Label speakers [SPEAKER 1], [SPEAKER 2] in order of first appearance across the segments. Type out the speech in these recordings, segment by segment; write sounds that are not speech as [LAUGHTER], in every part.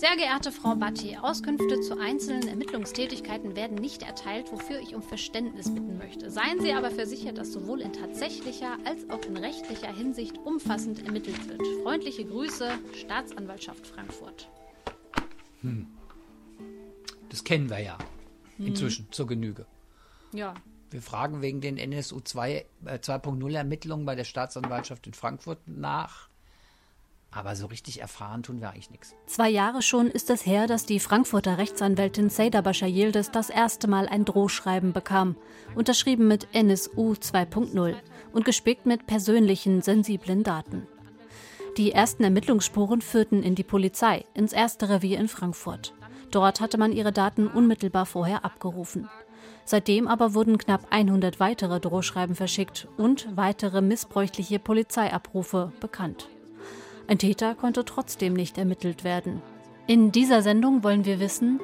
[SPEAKER 1] Sehr geehrte Frau Batti, Auskünfte zu einzelnen Ermittlungstätigkeiten werden nicht erteilt, wofür ich um Verständnis bitten möchte. Seien Sie aber versichert, dass sowohl in tatsächlicher als auch in rechtlicher Hinsicht umfassend ermittelt wird. Freundliche Grüße, Staatsanwaltschaft Frankfurt.
[SPEAKER 2] Hm. Das kennen wir ja inzwischen hm. zur Genüge.
[SPEAKER 1] Ja.
[SPEAKER 2] Wir fragen wegen den NSU 2, äh, 2.0 Ermittlungen bei der Staatsanwaltschaft in Frankfurt nach. Aber so richtig erfahren tun wir eigentlich nichts.
[SPEAKER 1] Zwei Jahre schon ist es her, dass die Frankfurter Rechtsanwältin Seyda Bashar das erste Mal ein Drohschreiben bekam, unterschrieben mit NSU 2.0 und gespickt mit persönlichen, sensiblen Daten. Die ersten Ermittlungsspuren führten in die Polizei, ins erste Revier in Frankfurt. Dort hatte man ihre Daten unmittelbar vorher abgerufen. Seitdem aber wurden knapp 100 weitere Drohschreiben verschickt und weitere missbräuchliche Polizeiabrufe bekannt. Ein Täter konnte trotzdem nicht ermittelt werden. In dieser Sendung wollen wir wissen,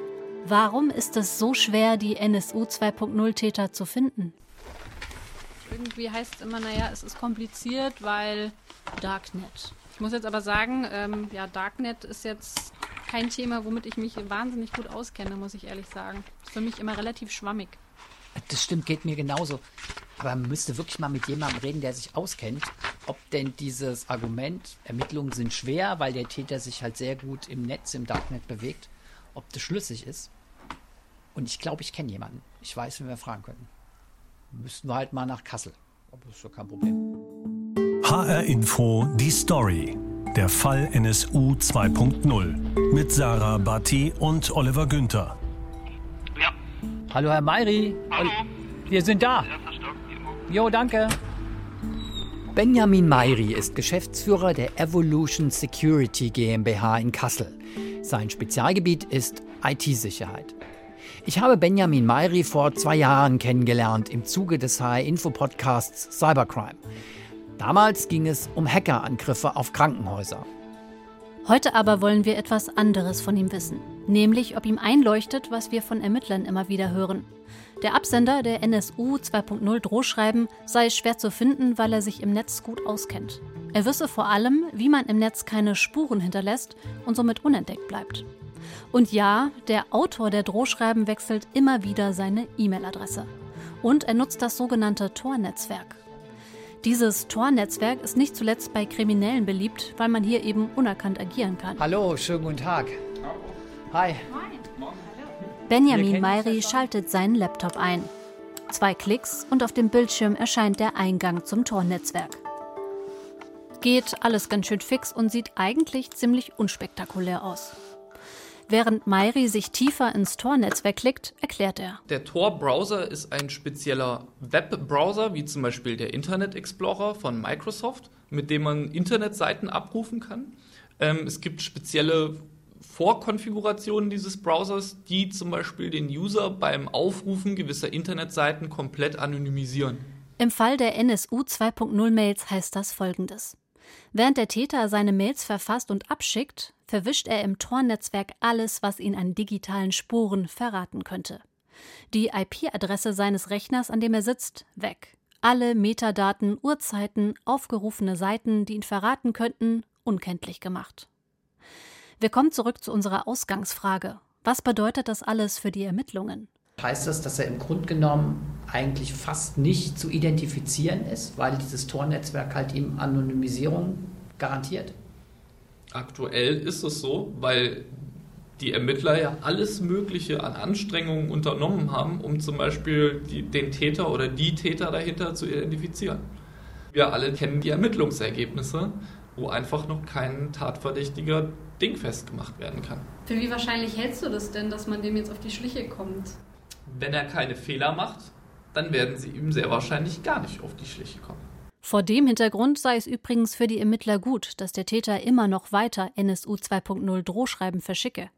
[SPEAKER 1] warum ist es so schwer, die NSU 2.0 Täter zu finden? Irgendwie heißt es immer, naja, es ist kompliziert, weil Darknet. Ich muss jetzt aber sagen, ähm, ja, Darknet ist jetzt kein Thema, womit ich mich wahnsinnig gut auskenne, muss ich ehrlich sagen. Ist für mich immer relativ schwammig.
[SPEAKER 2] Das stimmt, geht mir genauso. Aber man müsste wirklich mal mit jemandem reden, der sich auskennt, ob denn dieses Argument, Ermittlungen sind schwer, weil der Täter sich halt sehr gut im Netz, im Darknet bewegt, ob das schlüssig ist. Und ich glaube, ich kenne jemanden. Ich weiß, wen wir fragen könnten. Müssten wir halt mal nach Kassel. Aber das ist doch kein Problem.
[SPEAKER 3] HR Info, die Story. Der Fall NSU 2.0 mit Sarah Batti und Oliver Günther.
[SPEAKER 2] Hallo, Herr Mayri.
[SPEAKER 4] Hallo.
[SPEAKER 2] Wir sind da. Jo, danke. Benjamin Mayri ist Geschäftsführer der Evolution Security GmbH in Kassel. Sein Spezialgebiet ist IT-Sicherheit. Ich habe Benjamin Mayri vor zwei Jahren kennengelernt im Zuge des HR-Info-Podcasts Cybercrime. Damals ging es um Hackerangriffe auf Krankenhäuser.
[SPEAKER 1] Heute aber wollen wir etwas anderes von ihm wissen, nämlich ob ihm einleuchtet, was wir von Ermittlern immer wieder hören. Der Absender der NSU 2.0 Drohschreiben sei schwer zu finden, weil er sich im Netz gut auskennt. Er wisse vor allem, wie man im Netz keine Spuren hinterlässt und somit unentdeckt bleibt. Und ja, der Autor der Drohschreiben wechselt immer wieder seine E-Mail-Adresse. Und er nutzt das sogenannte Tor-Netzwerk. Dieses Tor-Netzwerk ist nicht zuletzt bei Kriminellen beliebt, weil man hier eben unerkannt agieren kann.
[SPEAKER 2] Hallo, schönen guten Tag. Hi.
[SPEAKER 1] Benjamin Mayri schaltet seinen Laptop ein. Zwei Klicks und auf dem Bildschirm erscheint der Eingang zum Tor-Netzwerk. Geht alles ganz schön fix und sieht eigentlich ziemlich unspektakulär aus. Während Mayri sich tiefer ins Tor-Netzwerk klickt, erklärt er.
[SPEAKER 4] Der Tor-Browser ist ein spezieller Webbrowser, wie zum Beispiel der Internet Explorer von Microsoft, mit dem man Internetseiten abrufen kann. Ähm, es gibt spezielle Vorkonfigurationen dieses Browsers, die zum Beispiel den User beim Aufrufen gewisser Internetseiten komplett anonymisieren.
[SPEAKER 1] Im Fall der NSU 2.0 Mails heißt das folgendes. Während der Täter seine Mails verfasst und abschickt, verwischt er im Tor-Netzwerk alles, was ihn an digitalen Spuren verraten könnte. Die IP-Adresse seines Rechners, an dem er sitzt, weg. Alle Metadaten, Uhrzeiten, aufgerufene Seiten, die ihn verraten könnten, unkenntlich gemacht. Wir kommen zurück zu unserer Ausgangsfrage. Was bedeutet das alles für die Ermittlungen?
[SPEAKER 2] Heißt das, dass er im Grunde genommen eigentlich fast nicht zu identifizieren ist, weil dieses Tor-Netzwerk halt ihm Anonymisierung garantiert?
[SPEAKER 4] Aktuell ist es so, weil die Ermittler ja alles Mögliche an Anstrengungen unternommen haben, um zum Beispiel die, den Täter oder die Täter dahinter zu identifizieren. Wir alle kennen die Ermittlungsergebnisse, wo einfach noch kein Tatverdächtiger dingfest gemacht werden kann.
[SPEAKER 1] Für wie wahrscheinlich hältst du das denn, dass man dem jetzt auf die Schliche kommt?
[SPEAKER 4] Wenn er keine Fehler macht, dann werden sie ihm sehr wahrscheinlich gar nicht auf die Schliche kommen.
[SPEAKER 1] Vor dem Hintergrund sei es übrigens für die Ermittler gut, dass der Täter immer noch weiter NSU 2.0 Drohschreiben verschicke.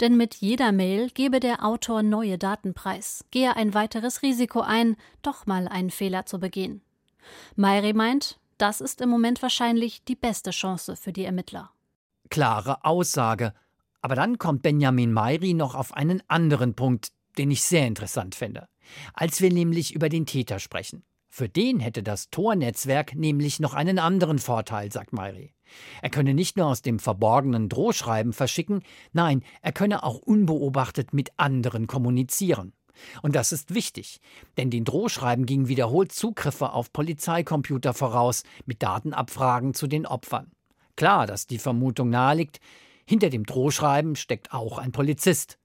[SPEAKER 1] Denn mit jeder Mail gebe der Autor neue Daten preis, gehe ein weiteres Risiko ein, doch mal einen Fehler zu begehen. Mayri meint, das ist im Moment wahrscheinlich die beste Chance für die Ermittler.
[SPEAKER 2] Klare Aussage. Aber dann kommt Benjamin Mayri noch auf einen anderen Punkt, den ich sehr interessant finde. Als wir nämlich über den Täter sprechen Für den hätte das Tor-Netzwerk nämlich noch einen anderen Vorteil, sagt Mayri. Er könne nicht nur aus dem verborgenen Drohschreiben verschicken, nein, er könne auch unbeobachtet mit anderen kommunizieren. Und das ist wichtig, denn den Drohschreiben gingen wiederholt Zugriffe auf Polizeicomputer voraus mit Datenabfragen zu den Opfern. Klar, dass die Vermutung naheliegt, hinter dem Drohschreiben steckt auch ein Polizist.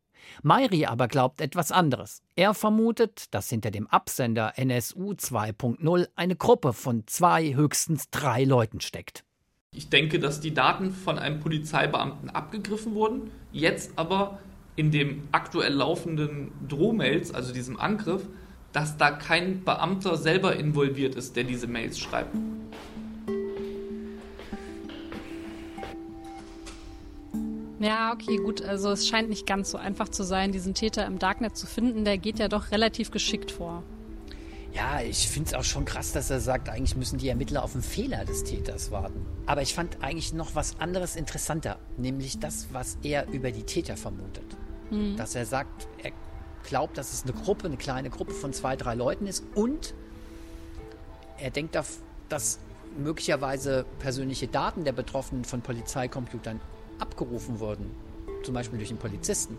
[SPEAKER 2] Mayri aber glaubt etwas anderes. Er vermutet, dass hinter dem Absender NSU 2.0 eine Gruppe von zwei, höchstens drei Leuten steckt.
[SPEAKER 4] Ich denke, dass die Daten von einem Polizeibeamten abgegriffen wurden, jetzt aber in dem aktuell laufenden Drohmails, also diesem Angriff, dass da kein Beamter selber involviert ist, der diese Mails schreibt.
[SPEAKER 1] Ja, okay, gut. Also es scheint nicht ganz so einfach zu sein, diesen Täter im Darknet zu finden. Der geht ja doch relativ geschickt vor.
[SPEAKER 2] Ja, ich finde es auch schon krass, dass er sagt, eigentlich müssen die Ermittler auf den Fehler des Täters warten. Aber ich fand eigentlich noch was anderes interessanter, nämlich das, was er über die Täter vermutet. Mhm. Dass er sagt, er glaubt, dass es eine Gruppe, eine kleine Gruppe von zwei, drei Leuten ist und er denkt, dass möglicherweise persönliche Daten der Betroffenen von Polizeicomputern abgerufen wurden, zum Beispiel durch einen Polizisten,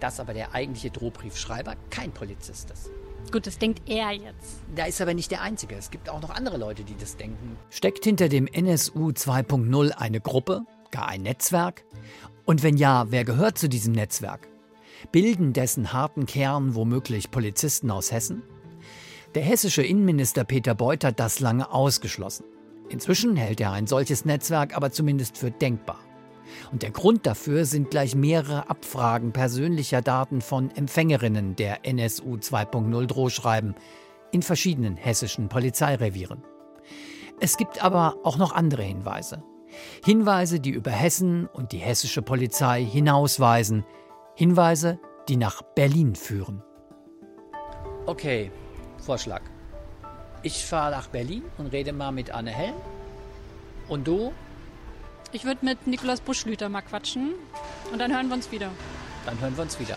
[SPEAKER 2] dass aber der eigentliche Drohbriefschreiber kein Polizist ist.
[SPEAKER 1] Gut, das denkt er jetzt.
[SPEAKER 2] Da ist aber nicht der Einzige. Es gibt auch noch andere Leute, die das denken. Steckt hinter dem NSU 2.0 eine Gruppe, gar ein Netzwerk? Und wenn ja, wer gehört zu diesem Netzwerk? Bilden dessen harten Kern womöglich Polizisten aus Hessen? Der hessische Innenminister Peter Beuth hat das lange ausgeschlossen. Inzwischen hält er ein solches Netzwerk aber zumindest für denkbar. Und der Grund dafür sind gleich mehrere Abfragen persönlicher Daten von Empfängerinnen der NSU 2.0 Drohschreiben in verschiedenen hessischen Polizeirevieren. Es gibt aber auch noch andere Hinweise. Hinweise, die über Hessen und die hessische Polizei hinausweisen. Hinweise, die nach Berlin führen. Okay, Vorschlag. Ich fahre nach Berlin und rede mal mit Anne Helm. Und du
[SPEAKER 1] ich würde mit Nikolaus Buschlüter mal quatschen und dann hören wir uns wieder.
[SPEAKER 2] Dann hören wir uns wieder.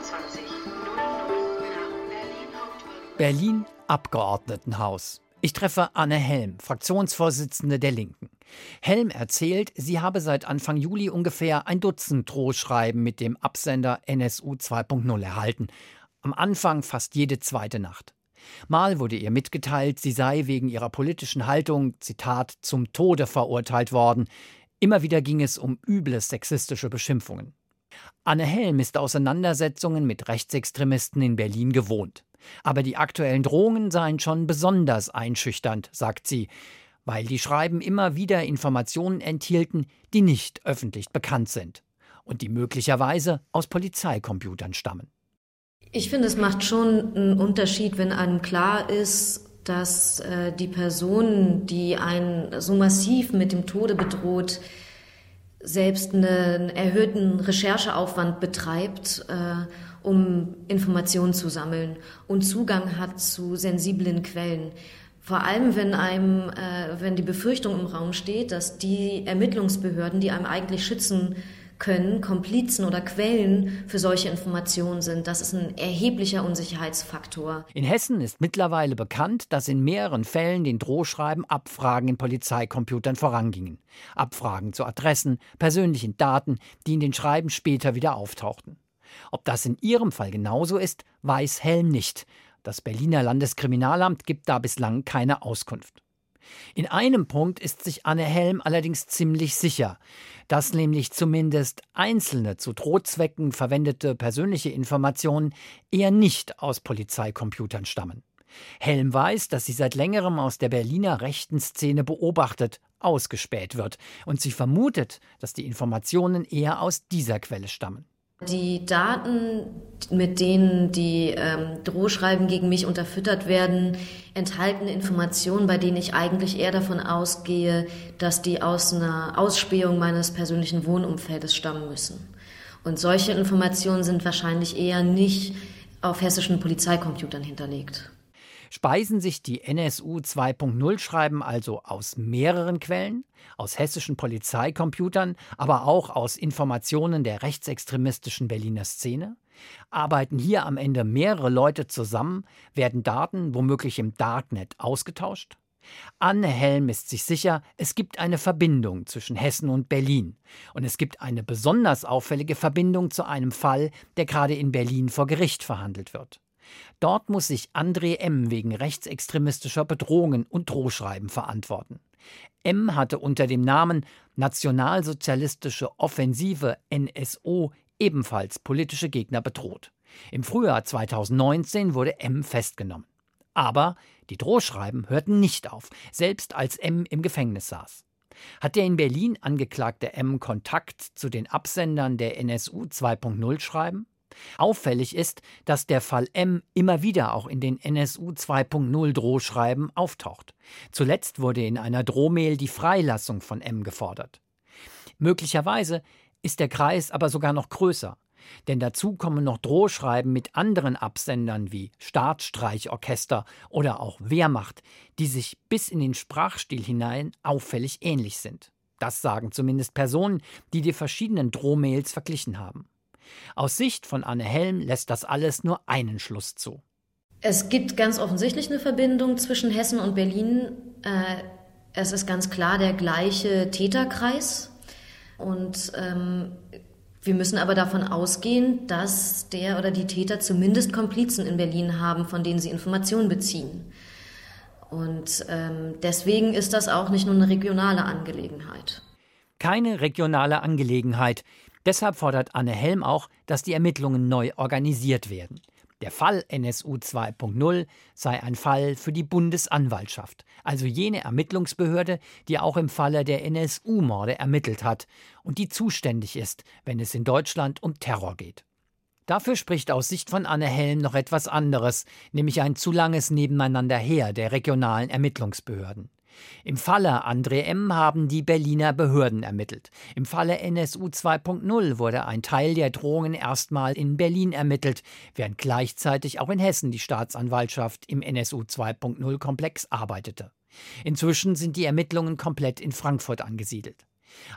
[SPEAKER 3] 2900
[SPEAKER 2] Berlin Berlin Abgeordnetenhaus. Ich treffe Anne Helm, Fraktionsvorsitzende der Linken. Helm erzählt, sie habe seit Anfang Juli ungefähr ein Dutzend Drohschreiben mit dem Absender NSU 2.0 erhalten. Am Anfang fast jede zweite Nacht. Mal wurde ihr mitgeteilt, sie sei wegen ihrer politischen Haltung, Zitat, zum Tode verurteilt worden. Immer wieder ging es um üble sexistische Beschimpfungen. Anne Helm ist Auseinandersetzungen mit Rechtsextremisten in Berlin gewohnt. Aber die aktuellen Drohungen seien schon besonders einschüchternd, sagt sie, weil die Schreiben immer wieder Informationen enthielten, die nicht öffentlich bekannt sind und die möglicherweise aus Polizeicomputern stammen.
[SPEAKER 5] Ich finde, es macht schon einen Unterschied, wenn einem klar ist, dass äh, die Person, die einen so massiv mit dem Tode bedroht, selbst einen erhöhten Rechercheaufwand betreibt, äh, um Informationen zu sammeln und Zugang hat zu sensiblen Quellen. Vor allem, wenn einem, äh, wenn die Befürchtung im Raum steht, dass die Ermittlungsbehörden, die einem eigentlich schützen können, Komplizen oder Quellen für solche Informationen sind. Das ist ein erheblicher Unsicherheitsfaktor.
[SPEAKER 2] In Hessen ist mittlerweile bekannt, dass in mehreren Fällen den Drohschreiben Abfragen in Polizeicomputern vorangingen. Abfragen zu Adressen, persönlichen Daten, die in den Schreiben später wieder auftauchten. Ob das in Ihrem Fall genauso ist, weiß Helm nicht. Das Berliner Landeskriminalamt gibt da bislang keine Auskunft. In einem Punkt ist sich Anne Helm allerdings ziemlich sicher, dass nämlich zumindest einzelne zu Drohzwecken verwendete persönliche Informationen eher nicht aus Polizeicomputern stammen. Helm weiß, dass sie seit längerem aus der Berliner rechten Szene beobachtet, ausgespäht wird, und sie vermutet, dass die Informationen eher aus dieser Quelle stammen.
[SPEAKER 5] Die Daten, mit denen die ähm, Drohschreiben gegen mich unterfüttert werden, enthalten Informationen, bei denen ich eigentlich eher davon ausgehe, dass die aus einer Ausspähung meines persönlichen Wohnumfeldes stammen müssen. Und solche Informationen sind wahrscheinlich eher nicht auf hessischen Polizeicomputern hinterlegt.
[SPEAKER 2] Speisen sich die NSU 2.0 Schreiben also aus mehreren Quellen, aus hessischen Polizeicomputern, aber auch aus Informationen der rechtsextremistischen Berliner Szene? Arbeiten hier am Ende mehrere Leute zusammen, werden Daten womöglich im Darknet ausgetauscht? Anne Helm ist sich sicher, es gibt eine Verbindung zwischen Hessen und Berlin. Und es gibt eine besonders auffällige Verbindung zu einem Fall, der gerade in Berlin vor Gericht verhandelt wird. Dort muss sich André M. wegen rechtsextremistischer Bedrohungen und Drohschreiben verantworten. M. hatte unter dem Namen Nationalsozialistische Offensive NSO ebenfalls politische Gegner bedroht. Im Frühjahr 2019 wurde M festgenommen. Aber die Drohschreiben hörten nicht auf, selbst als M im Gefängnis saß. Hat der in Berlin angeklagte M Kontakt zu den Absendern der NSU 2.0 schreiben? Auffällig ist, dass der Fall M immer wieder auch in den NSU 2.0 Drohschreiben auftaucht. Zuletzt wurde in einer Drohmail die Freilassung von M gefordert. Möglicherweise ist der Kreis aber sogar noch größer. Denn dazu kommen noch Drohschreiben mit anderen Absendern wie Staatsstreichorchester oder auch Wehrmacht, die sich bis in den Sprachstil hinein auffällig ähnlich sind. Das sagen zumindest Personen, die die verschiedenen Drohmails verglichen haben. Aus Sicht von Anne Helm lässt das alles nur einen Schluss zu.
[SPEAKER 5] Es gibt ganz offensichtlich eine Verbindung zwischen Hessen und Berlin. Äh, es ist ganz klar der gleiche Täterkreis. Und ähm, wir müssen aber davon ausgehen, dass der oder die Täter zumindest Komplizen in Berlin haben, von denen sie Informationen beziehen. Und ähm, deswegen ist das auch nicht nur eine regionale Angelegenheit.
[SPEAKER 2] Keine regionale Angelegenheit. Deshalb fordert Anne Helm auch, dass die Ermittlungen neu organisiert werden. Der Fall NSU 2.0 sei ein Fall für die Bundesanwaltschaft, also jene Ermittlungsbehörde, die auch im Falle der NSU-Morde ermittelt hat und die zuständig ist, wenn es in Deutschland um Terror geht. Dafür spricht aus Sicht von Anne Helm noch etwas anderes, nämlich ein zu langes Nebeneinanderher der regionalen Ermittlungsbehörden. Im Falle André M. haben die Berliner Behörden ermittelt. Im Falle NSU 2.0 wurde ein Teil der Drohungen erstmal in Berlin ermittelt, während gleichzeitig auch in Hessen die Staatsanwaltschaft im NSU 2.0 Komplex arbeitete. Inzwischen sind die Ermittlungen komplett in Frankfurt angesiedelt.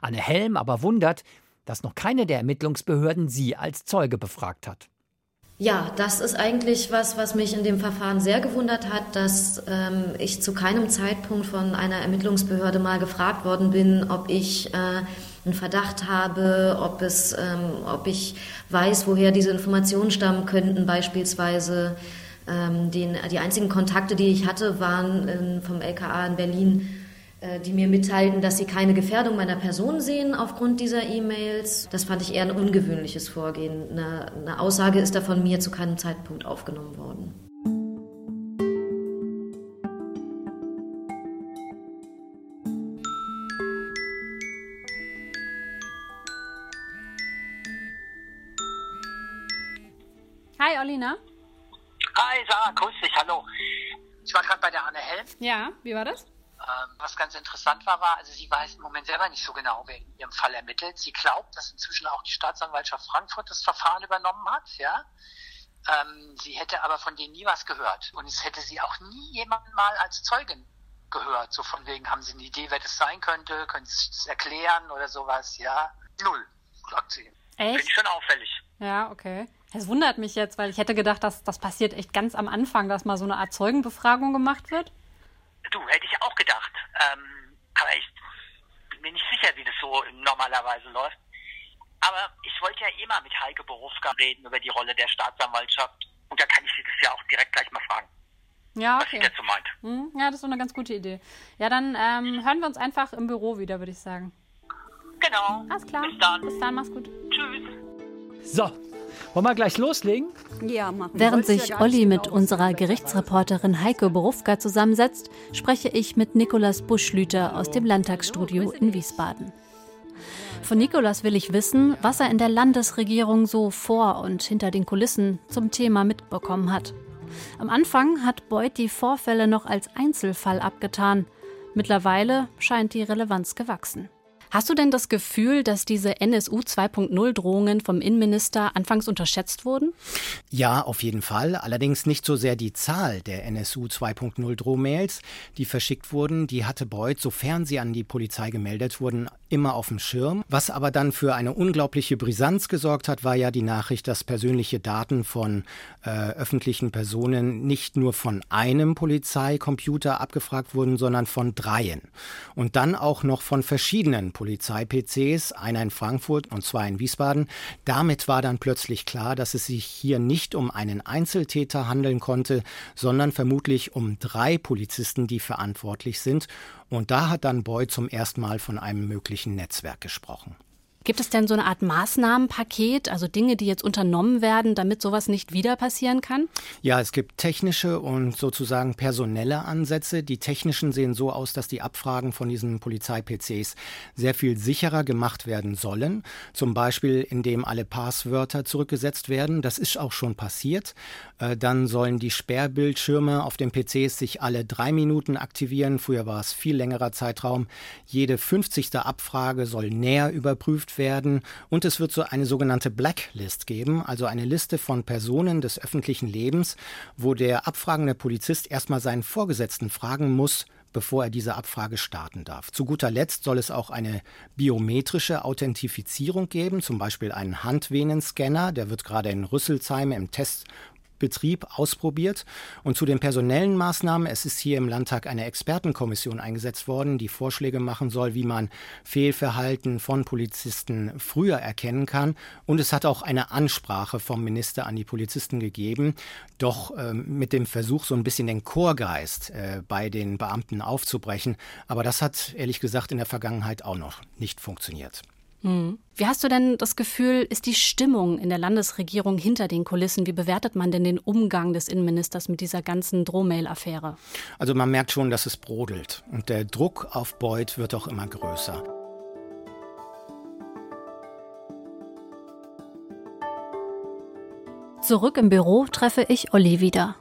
[SPEAKER 2] Anne Helm aber wundert, dass noch keine der Ermittlungsbehörden sie als Zeuge befragt hat.
[SPEAKER 5] Ja, das ist eigentlich was, was mich in dem Verfahren sehr gewundert hat, dass ähm, ich zu keinem Zeitpunkt von einer Ermittlungsbehörde mal gefragt worden bin, ob ich äh, einen Verdacht habe, ob, es, ähm, ob ich weiß, woher diese Informationen stammen könnten, beispielsweise. Ähm, den, die einzigen Kontakte, die ich hatte, waren in, vom LKA in Berlin die mir mitteilten, dass sie keine Gefährdung meiner Person sehen aufgrund dieser E-Mails. Das fand ich eher ein ungewöhnliches Vorgehen. Eine, eine Aussage ist da von mir zu keinem Zeitpunkt aufgenommen worden.
[SPEAKER 1] Hi, Olina.
[SPEAKER 6] Hi, Sarah, grüß dich, hallo. Ich war gerade bei der Anne Helm.
[SPEAKER 1] Ja, wie war das?
[SPEAKER 6] Ähm, was ganz interessant war, war, also sie weiß im Moment selber nicht so genau, wer in ihrem Fall ermittelt. Sie glaubt, dass inzwischen auch die Staatsanwaltschaft Frankfurt das Verfahren übernommen hat, ja. Ähm, sie hätte aber von denen nie was gehört. Und es hätte sie auch nie jemanden mal als Zeugin gehört. So von wegen, haben sie eine Idee, wer das sein könnte? Können sie das erklären oder sowas? Ja. Null, sagt sie.
[SPEAKER 1] Echt? Finde
[SPEAKER 6] ich schon auffällig.
[SPEAKER 1] Ja, okay. Es wundert mich jetzt, weil ich hätte gedacht, dass das passiert echt ganz am Anfang, dass mal so eine Art Zeugenbefragung gemacht wird.
[SPEAKER 6] Du, hätte ich auch gedacht. Ähm, aber ich bin mir nicht sicher, wie das so normalerweise läuft. Aber ich wollte ja eh mal mit Heike Berufka reden über die Rolle der Staatsanwaltschaft. Und da kann ich sie das ja auch direkt gleich mal fragen.
[SPEAKER 1] Ja, okay.
[SPEAKER 6] Was sie dazu meint.
[SPEAKER 1] Hm, ja, das ist so eine ganz gute Idee. Ja, dann ähm, hören wir uns einfach im Büro wieder, würde ich sagen.
[SPEAKER 6] Genau.
[SPEAKER 1] Alles klar.
[SPEAKER 6] Bis dann.
[SPEAKER 1] Bis dann, mach's gut.
[SPEAKER 6] Tschüss.
[SPEAKER 2] So, wollen wir gleich loslegen?
[SPEAKER 1] Ja, machen. Während sich Olli mit unserer Gerichtsreporterin Heike Borufka zusammensetzt, spreche ich mit Nikolas Buschlüter aus dem Landtagsstudio in Wiesbaden. Von Nikolas will ich wissen, was er in der Landesregierung so vor und hinter den Kulissen zum Thema mitbekommen hat. Am Anfang hat Beuth die Vorfälle noch als Einzelfall abgetan. Mittlerweile scheint die Relevanz gewachsen. Hast du denn das Gefühl, dass diese NSU 2.0 Drohungen vom Innenminister anfangs unterschätzt wurden?
[SPEAKER 7] Ja, auf jeden Fall. Allerdings nicht so sehr die Zahl der NSU 2.0 Drohmails, die verschickt wurden. Die hatte Beuth, sofern sie an die Polizei gemeldet wurden, immer auf dem Schirm. Was aber dann für eine unglaubliche Brisanz gesorgt hat, war ja die Nachricht, dass persönliche Daten von äh, öffentlichen Personen nicht nur von einem Polizeicomputer abgefragt wurden, sondern von dreien. Und dann auch noch von verschiedenen Polizei-PCs, einer in Frankfurt und zwei in Wiesbaden. Damit war dann plötzlich klar, dass es sich hier nicht um einen Einzeltäter handeln konnte, sondern vermutlich um drei Polizisten, die verantwortlich sind. Und da hat dann Boy zum ersten Mal von einem möglichen Netzwerk gesprochen.
[SPEAKER 1] Gibt es denn so eine Art Maßnahmenpaket, also Dinge, die jetzt unternommen werden, damit sowas nicht wieder passieren kann?
[SPEAKER 7] Ja, es gibt technische und sozusagen personelle Ansätze. Die technischen sehen so aus, dass die Abfragen von diesen Polizei-PCs sehr viel sicherer gemacht werden sollen. Zum Beispiel, indem alle Passwörter zurückgesetzt werden. Das ist auch schon passiert. Äh, dann sollen die Sperrbildschirme auf den PCs sich alle drei Minuten aktivieren. Früher war es viel längerer Zeitraum. Jede 50. Abfrage soll näher überprüft werden und es wird so eine sogenannte Blacklist geben, also eine Liste von Personen des öffentlichen Lebens, wo der abfragende Polizist erstmal seinen Vorgesetzten fragen muss, bevor er diese Abfrage starten darf. Zu guter Letzt soll es auch eine biometrische Authentifizierung geben, zum Beispiel einen Handvenenscanner, der wird gerade in Rüsselsheim im Test Betrieb ausprobiert. Und zu den personellen Maßnahmen, es ist hier im Landtag eine Expertenkommission eingesetzt worden, die Vorschläge machen soll, wie man Fehlverhalten von Polizisten früher erkennen kann. Und es hat auch eine Ansprache vom Minister an die Polizisten gegeben, doch äh, mit dem Versuch, so ein bisschen den Chorgeist äh, bei den Beamten aufzubrechen. Aber das hat ehrlich gesagt in der Vergangenheit auch noch nicht funktioniert.
[SPEAKER 1] Hm. Wie hast du denn das Gefühl, ist die Stimmung in der Landesregierung hinter den Kulissen? Wie bewertet man denn den Umgang des Innenministers mit dieser ganzen Drohmail-Affäre?
[SPEAKER 7] Also man merkt schon, dass es brodelt und der Druck auf Beuth wird auch immer größer.
[SPEAKER 1] Zurück im Büro treffe ich Olli wieder.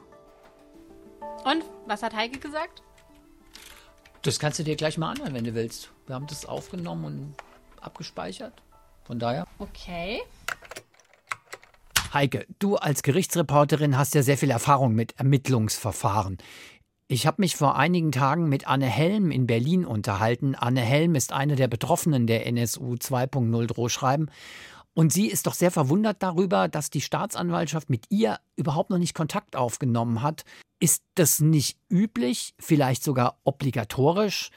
[SPEAKER 8] Und was hat Heike gesagt?
[SPEAKER 2] Das kannst du dir gleich mal anhören, wenn du willst. Wir haben das aufgenommen und abgespeichert. Von daher.
[SPEAKER 8] Okay.
[SPEAKER 2] Heike, du als Gerichtsreporterin hast ja sehr viel Erfahrung mit Ermittlungsverfahren. Ich habe mich vor einigen Tagen mit Anne Helm in Berlin unterhalten. Anne Helm ist eine der Betroffenen der NSU 2.0 Drohschreiben. Und sie ist doch sehr verwundert darüber, dass die Staatsanwaltschaft mit ihr überhaupt noch nicht Kontakt aufgenommen hat. Ist das nicht üblich, vielleicht sogar obligatorisch,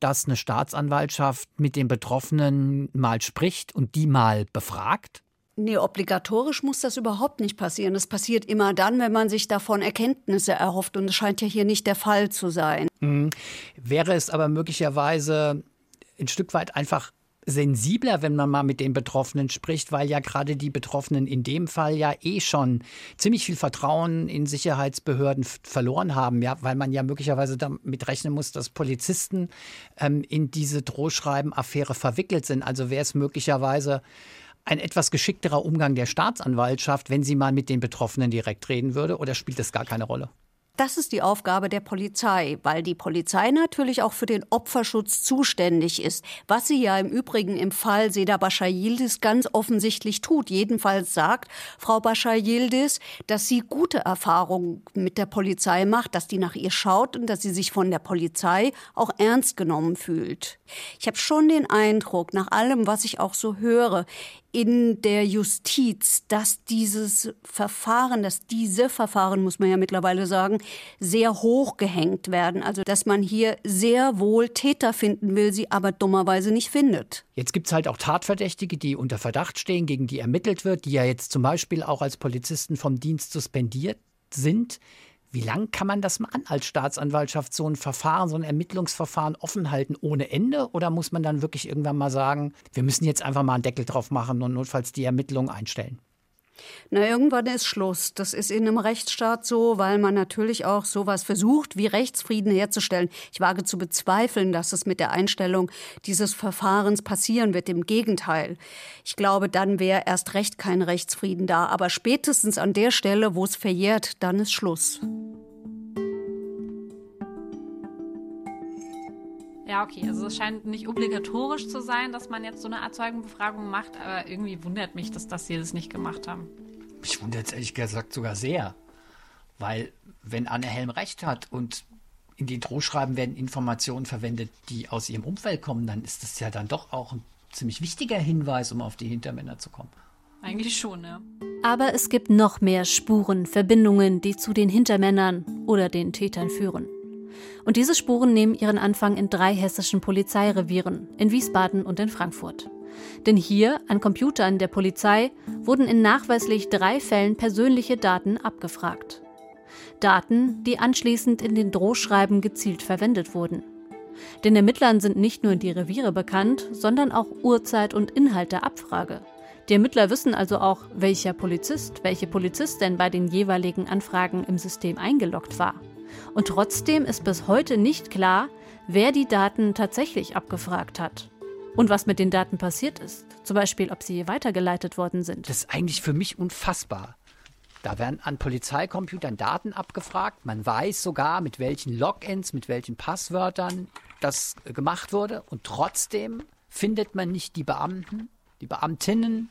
[SPEAKER 2] dass eine Staatsanwaltschaft mit den Betroffenen mal spricht und die mal befragt?
[SPEAKER 9] Nee, obligatorisch muss das überhaupt nicht passieren. Das passiert immer dann, wenn man sich davon Erkenntnisse erhofft. Und es scheint ja hier nicht der Fall zu sein.
[SPEAKER 2] Mhm. Wäre es aber möglicherweise ein Stück weit einfach sensibler, wenn man mal mit den Betroffenen spricht, weil ja gerade die Betroffenen in dem Fall ja eh schon ziemlich viel Vertrauen in Sicherheitsbehörden verloren haben, ja, weil man ja möglicherweise damit rechnen muss, dass Polizisten ähm, in diese Drohschreiben-Affäre verwickelt sind. Also wäre es möglicherweise ein etwas geschickterer Umgang der Staatsanwaltschaft, wenn sie mal mit den Betroffenen direkt reden würde, oder spielt das gar keine Rolle?
[SPEAKER 9] Das ist die Aufgabe der Polizei, weil die Polizei natürlich auch für den Opferschutz zuständig ist, was sie ja im Übrigen im Fall Seda Bashar Yildiz ganz offensichtlich tut. Jedenfalls sagt Frau Bashar Yildiz, dass sie gute Erfahrungen mit der Polizei macht, dass die nach ihr schaut und dass sie sich von der Polizei auch ernst genommen fühlt. Ich habe schon den Eindruck, nach allem, was ich auch so höre, in der Justiz, dass dieses Verfahren, dass diese Verfahren, muss man ja mittlerweile sagen, sehr hoch gehängt werden. Also dass man hier sehr wohl Täter finden will, sie aber dummerweise nicht findet.
[SPEAKER 2] Jetzt gibt es halt auch Tatverdächtige, die unter Verdacht stehen, gegen die ermittelt wird, die ja jetzt zum Beispiel auch als Polizisten vom Dienst suspendiert sind. Wie lange kann man das mal als Staatsanwaltschaft so ein Verfahren, so ein Ermittlungsverfahren offen halten ohne Ende? Oder muss man dann wirklich irgendwann mal sagen, wir müssen jetzt einfach mal einen Deckel drauf machen und notfalls die Ermittlungen einstellen?
[SPEAKER 9] Na, irgendwann ist Schluss. Das ist in einem Rechtsstaat so, weil man natürlich auch sowas versucht, wie Rechtsfrieden herzustellen. Ich wage zu bezweifeln, dass es mit der Einstellung dieses Verfahrens passieren wird. Im Gegenteil. Ich glaube, dann wäre erst recht kein Rechtsfrieden da. Aber spätestens an der Stelle, wo es verjährt, dann ist Schluss.
[SPEAKER 8] Ja, okay. Also es scheint nicht obligatorisch zu sein, dass man jetzt so eine Art Zeugenbefragung macht, aber irgendwie wundert mich, dass das sie das nicht gemacht haben.
[SPEAKER 2] Mich wundert es ehrlich gesagt sogar sehr. Weil, wenn Anne Helm recht hat und in den Drohschreiben werden Informationen verwendet, die aus ihrem Umfeld kommen, dann ist das ja dann doch auch ein ziemlich wichtiger Hinweis, um auf die Hintermänner zu kommen.
[SPEAKER 8] Eigentlich schon, ja.
[SPEAKER 1] Aber es gibt noch mehr Spuren, Verbindungen, die zu den Hintermännern oder den Tätern führen. Und diese Spuren nehmen ihren Anfang in drei hessischen Polizeirevieren, in Wiesbaden und in Frankfurt. Denn hier, an Computern der Polizei, wurden in nachweislich drei Fällen persönliche Daten abgefragt. Daten, die anschließend in den Drohschreiben gezielt verwendet wurden. Den Ermittlern sind nicht nur die Reviere bekannt, sondern auch Uhrzeit und Inhalt der Abfrage. Die Ermittler wissen also auch, welcher Polizist, welche Polizistin bei den jeweiligen Anfragen im System eingeloggt war. Und trotzdem ist bis heute nicht klar, wer die Daten tatsächlich abgefragt hat. Und was mit den Daten passiert ist. Zum Beispiel, ob sie weitergeleitet worden sind.
[SPEAKER 2] Das ist eigentlich für mich unfassbar. Da werden an Polizeicomputern Daten abgefragt. Man weiß sogar, mit welchen Logins, mit welchen Passwörtern das gemacht wurde. Und trotzdem findet man nicht die Beamten, die Beamtinnen,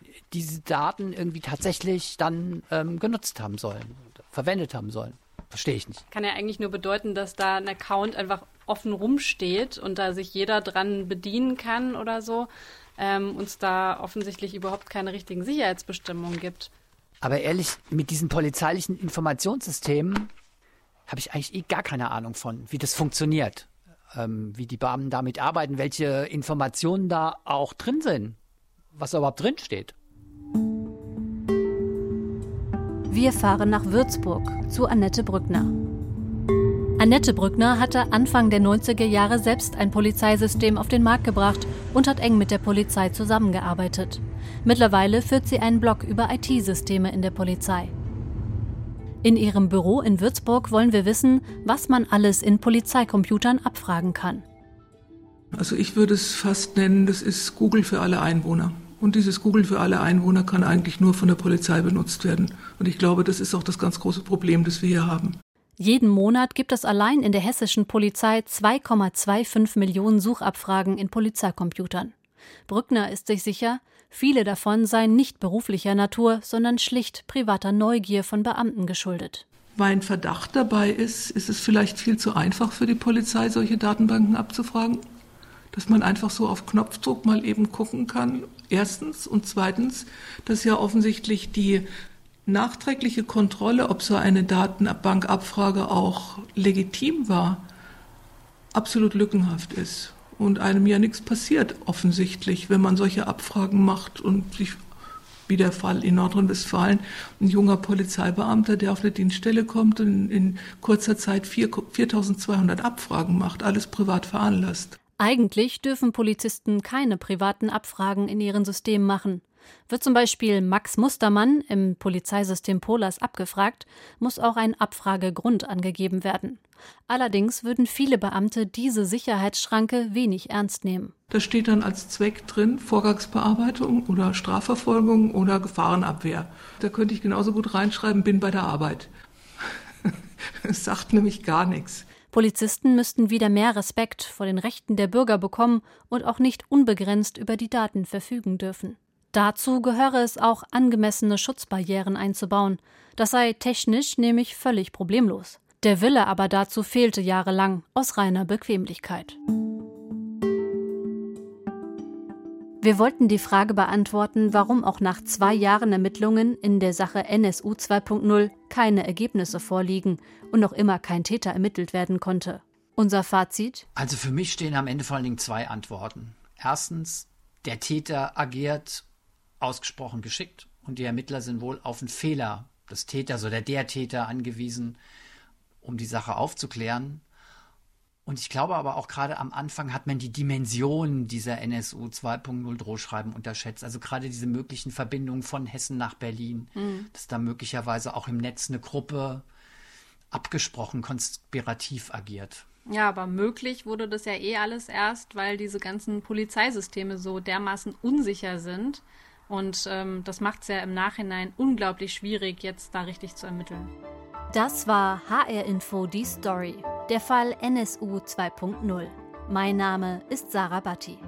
[SPEAKER 2] die diese Daten irgendwie tatsächlich dann ähm, genutzt haben sollen, verwendet haben sollen. Verstehe ich nicht.
[SPEAKER 8] Kann ja eigentlich nur bedeuten, dass da ein Account einfach offen rumsteht und da sich jeder dran bedienen kann oder so. Ähm, uns da offensichtlich überhaupt keine richtigen Sicherheitsbestimmungen gibt.
[SPEAKER 2] Aber ehrlich, mit diesen polizeilichen Informationssystemen habe ich eigentlich eh gar keine Ahnung von, wie das funktioniert, ähm, wie die Beamten damit arbeiten, welche Informationen da auch drin sind, was da überhaupt drin steht.
[SPEAKER 1] Wir fahren nach Würzburg zu Annette Brückner. Annette Brückner hatte Anfang der 90er Jahre selbst ein Polizeisystem auf den Markt gebracht und hat eng mit der Polizei zusammengearbeitet. Mittlerweile führt sie einen Blog über IT-Systeme in der Polizei. In ihrem Büro in Würzburg wollen wir wissen, was man alles in Polizeicomputern abfragen kann.
[SPEAKER 10] Also ich würde es fast nennen, das ist Google für alle Einwohner. Und dieses Google für alle Einwohner kann eigentlich nur von der Polizei benutzt werden. Und ich glaube, das ist auch das ganz große Problem, das wir hier haben.
[SPEAKER 1] Jeden Monat gibt es allein in der hessischen Polizei 2,25 Millionen Suchabfragen in Polizeicomputern. Brückner ist sich sicher, viele davon seien nicht beruflicher Natur, sondern schlicht privater Neugier von Beamten geschuldet.
[SPEAKER 10] Mein Verdacht dabei ist, ist es vielleicht viel zu einfach für die Polizei, solche Datenbanken abzufragen? Dass man einfach so auf Knopfdruck mal eben gucken kann, erstens. Und zweitens, dass ja offensichtlich die nachträgliche Kontrolle, ob so eine Datenbankabfrage auch legitim war, absolut lückenhaft ist und einem ja nichts passiert offensichtlich, wenn man solche Abfragen macht und sich wie der Fall in Nordrhein-Westfalen, ein junger Polizeibeamter, der auf eine Dienststelle kommt und in kurzer Zeit 4200 Abfragen macht, alles privat veranlasst.
[SPEAKER 1] Eigentlich dürfen Polizisten keine privaten Abfragen in ihren Systemen machen. Wird zum Beispiel Max Mustermann im Polizeisystem Polas abgefragt, muss auch ein Abfragegrund angegeben werden. Allerdings würden viele Beamte diese Sicherheitsschranke wenig ernst nehmen.
[SPEAKER 10] Da steht dann als Zweck drin Vorgangsbearbeitung oder Strafverfolgung oder Gefahrenabwehr. Da könnte ich genauso gut reinschreiben, bin bei der Arbeit. [LAUGHS] Es sagt nämlich gar nichts.
[SPEAKER 1] Polizisten müssten wieder mehr Respekt vor den Rechten der Bürger bekommen und auch nicht unbegrenzt über die Daten verfügen dürfen. Dazu gehöre es auch, angemessene Schutzbarrieren einzubauen. Das sei technisch nämlich völlig problemlos. Der Wille aber dazu fehlte jahrelang aus reiner Bequemlichkeit. Wir wollten die Frage beantworten, warum auch nach zwei Jahren Ermittlungen in der Sache NSU 2.0 keine Ergebnisse vorliegen und noch immer kein Täter ermittelt werden konnte. Unser Fazit?
[SPEAKER 2] Also für mich stehen am Ende vor allen Dingen zwei Antworten. Erstens, der Täter agiert ausgesprochen geschickt und die Ermittler sind wohl auf einen Fehler des Täters oder der Täter angewiesen, um die Sache aufzuklären. Und ich glaube aber auch gerade am Anfang hat man die Dimension dieser NSU 2.0 Drohschreiben unterschätzt. Also gerade diese möglichen Verbindungen von Hessen nach Berlin, mhm. dass da möglicherweise auch im Netz eine Gruppe abgesprochen konspirativ agiert.
[SPEAKER 8] Ja, aber möglich wurde das ja eh alles erst, weil diese ganzen Polizeisysteme so dermaßen unsicher sind, und ähm, das macht es ja im Nachhinein unglaublich schwierig, jetzt da richtig zu ermitteln.
[SPEAKER 1] Das war HR Info die Story, der Fall NSU 2.0. Mein Name ist Sarah Batti.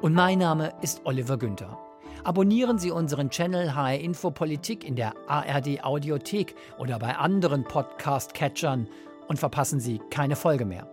[SPEAKER 2] Und mein Name ist Oliver Günther. Abonnieren Sie unseren Channel HR Info Politik in der ARD Audiothek oder bei anderen Podcast-Catchern und verpassen Sie keine Folge mehr.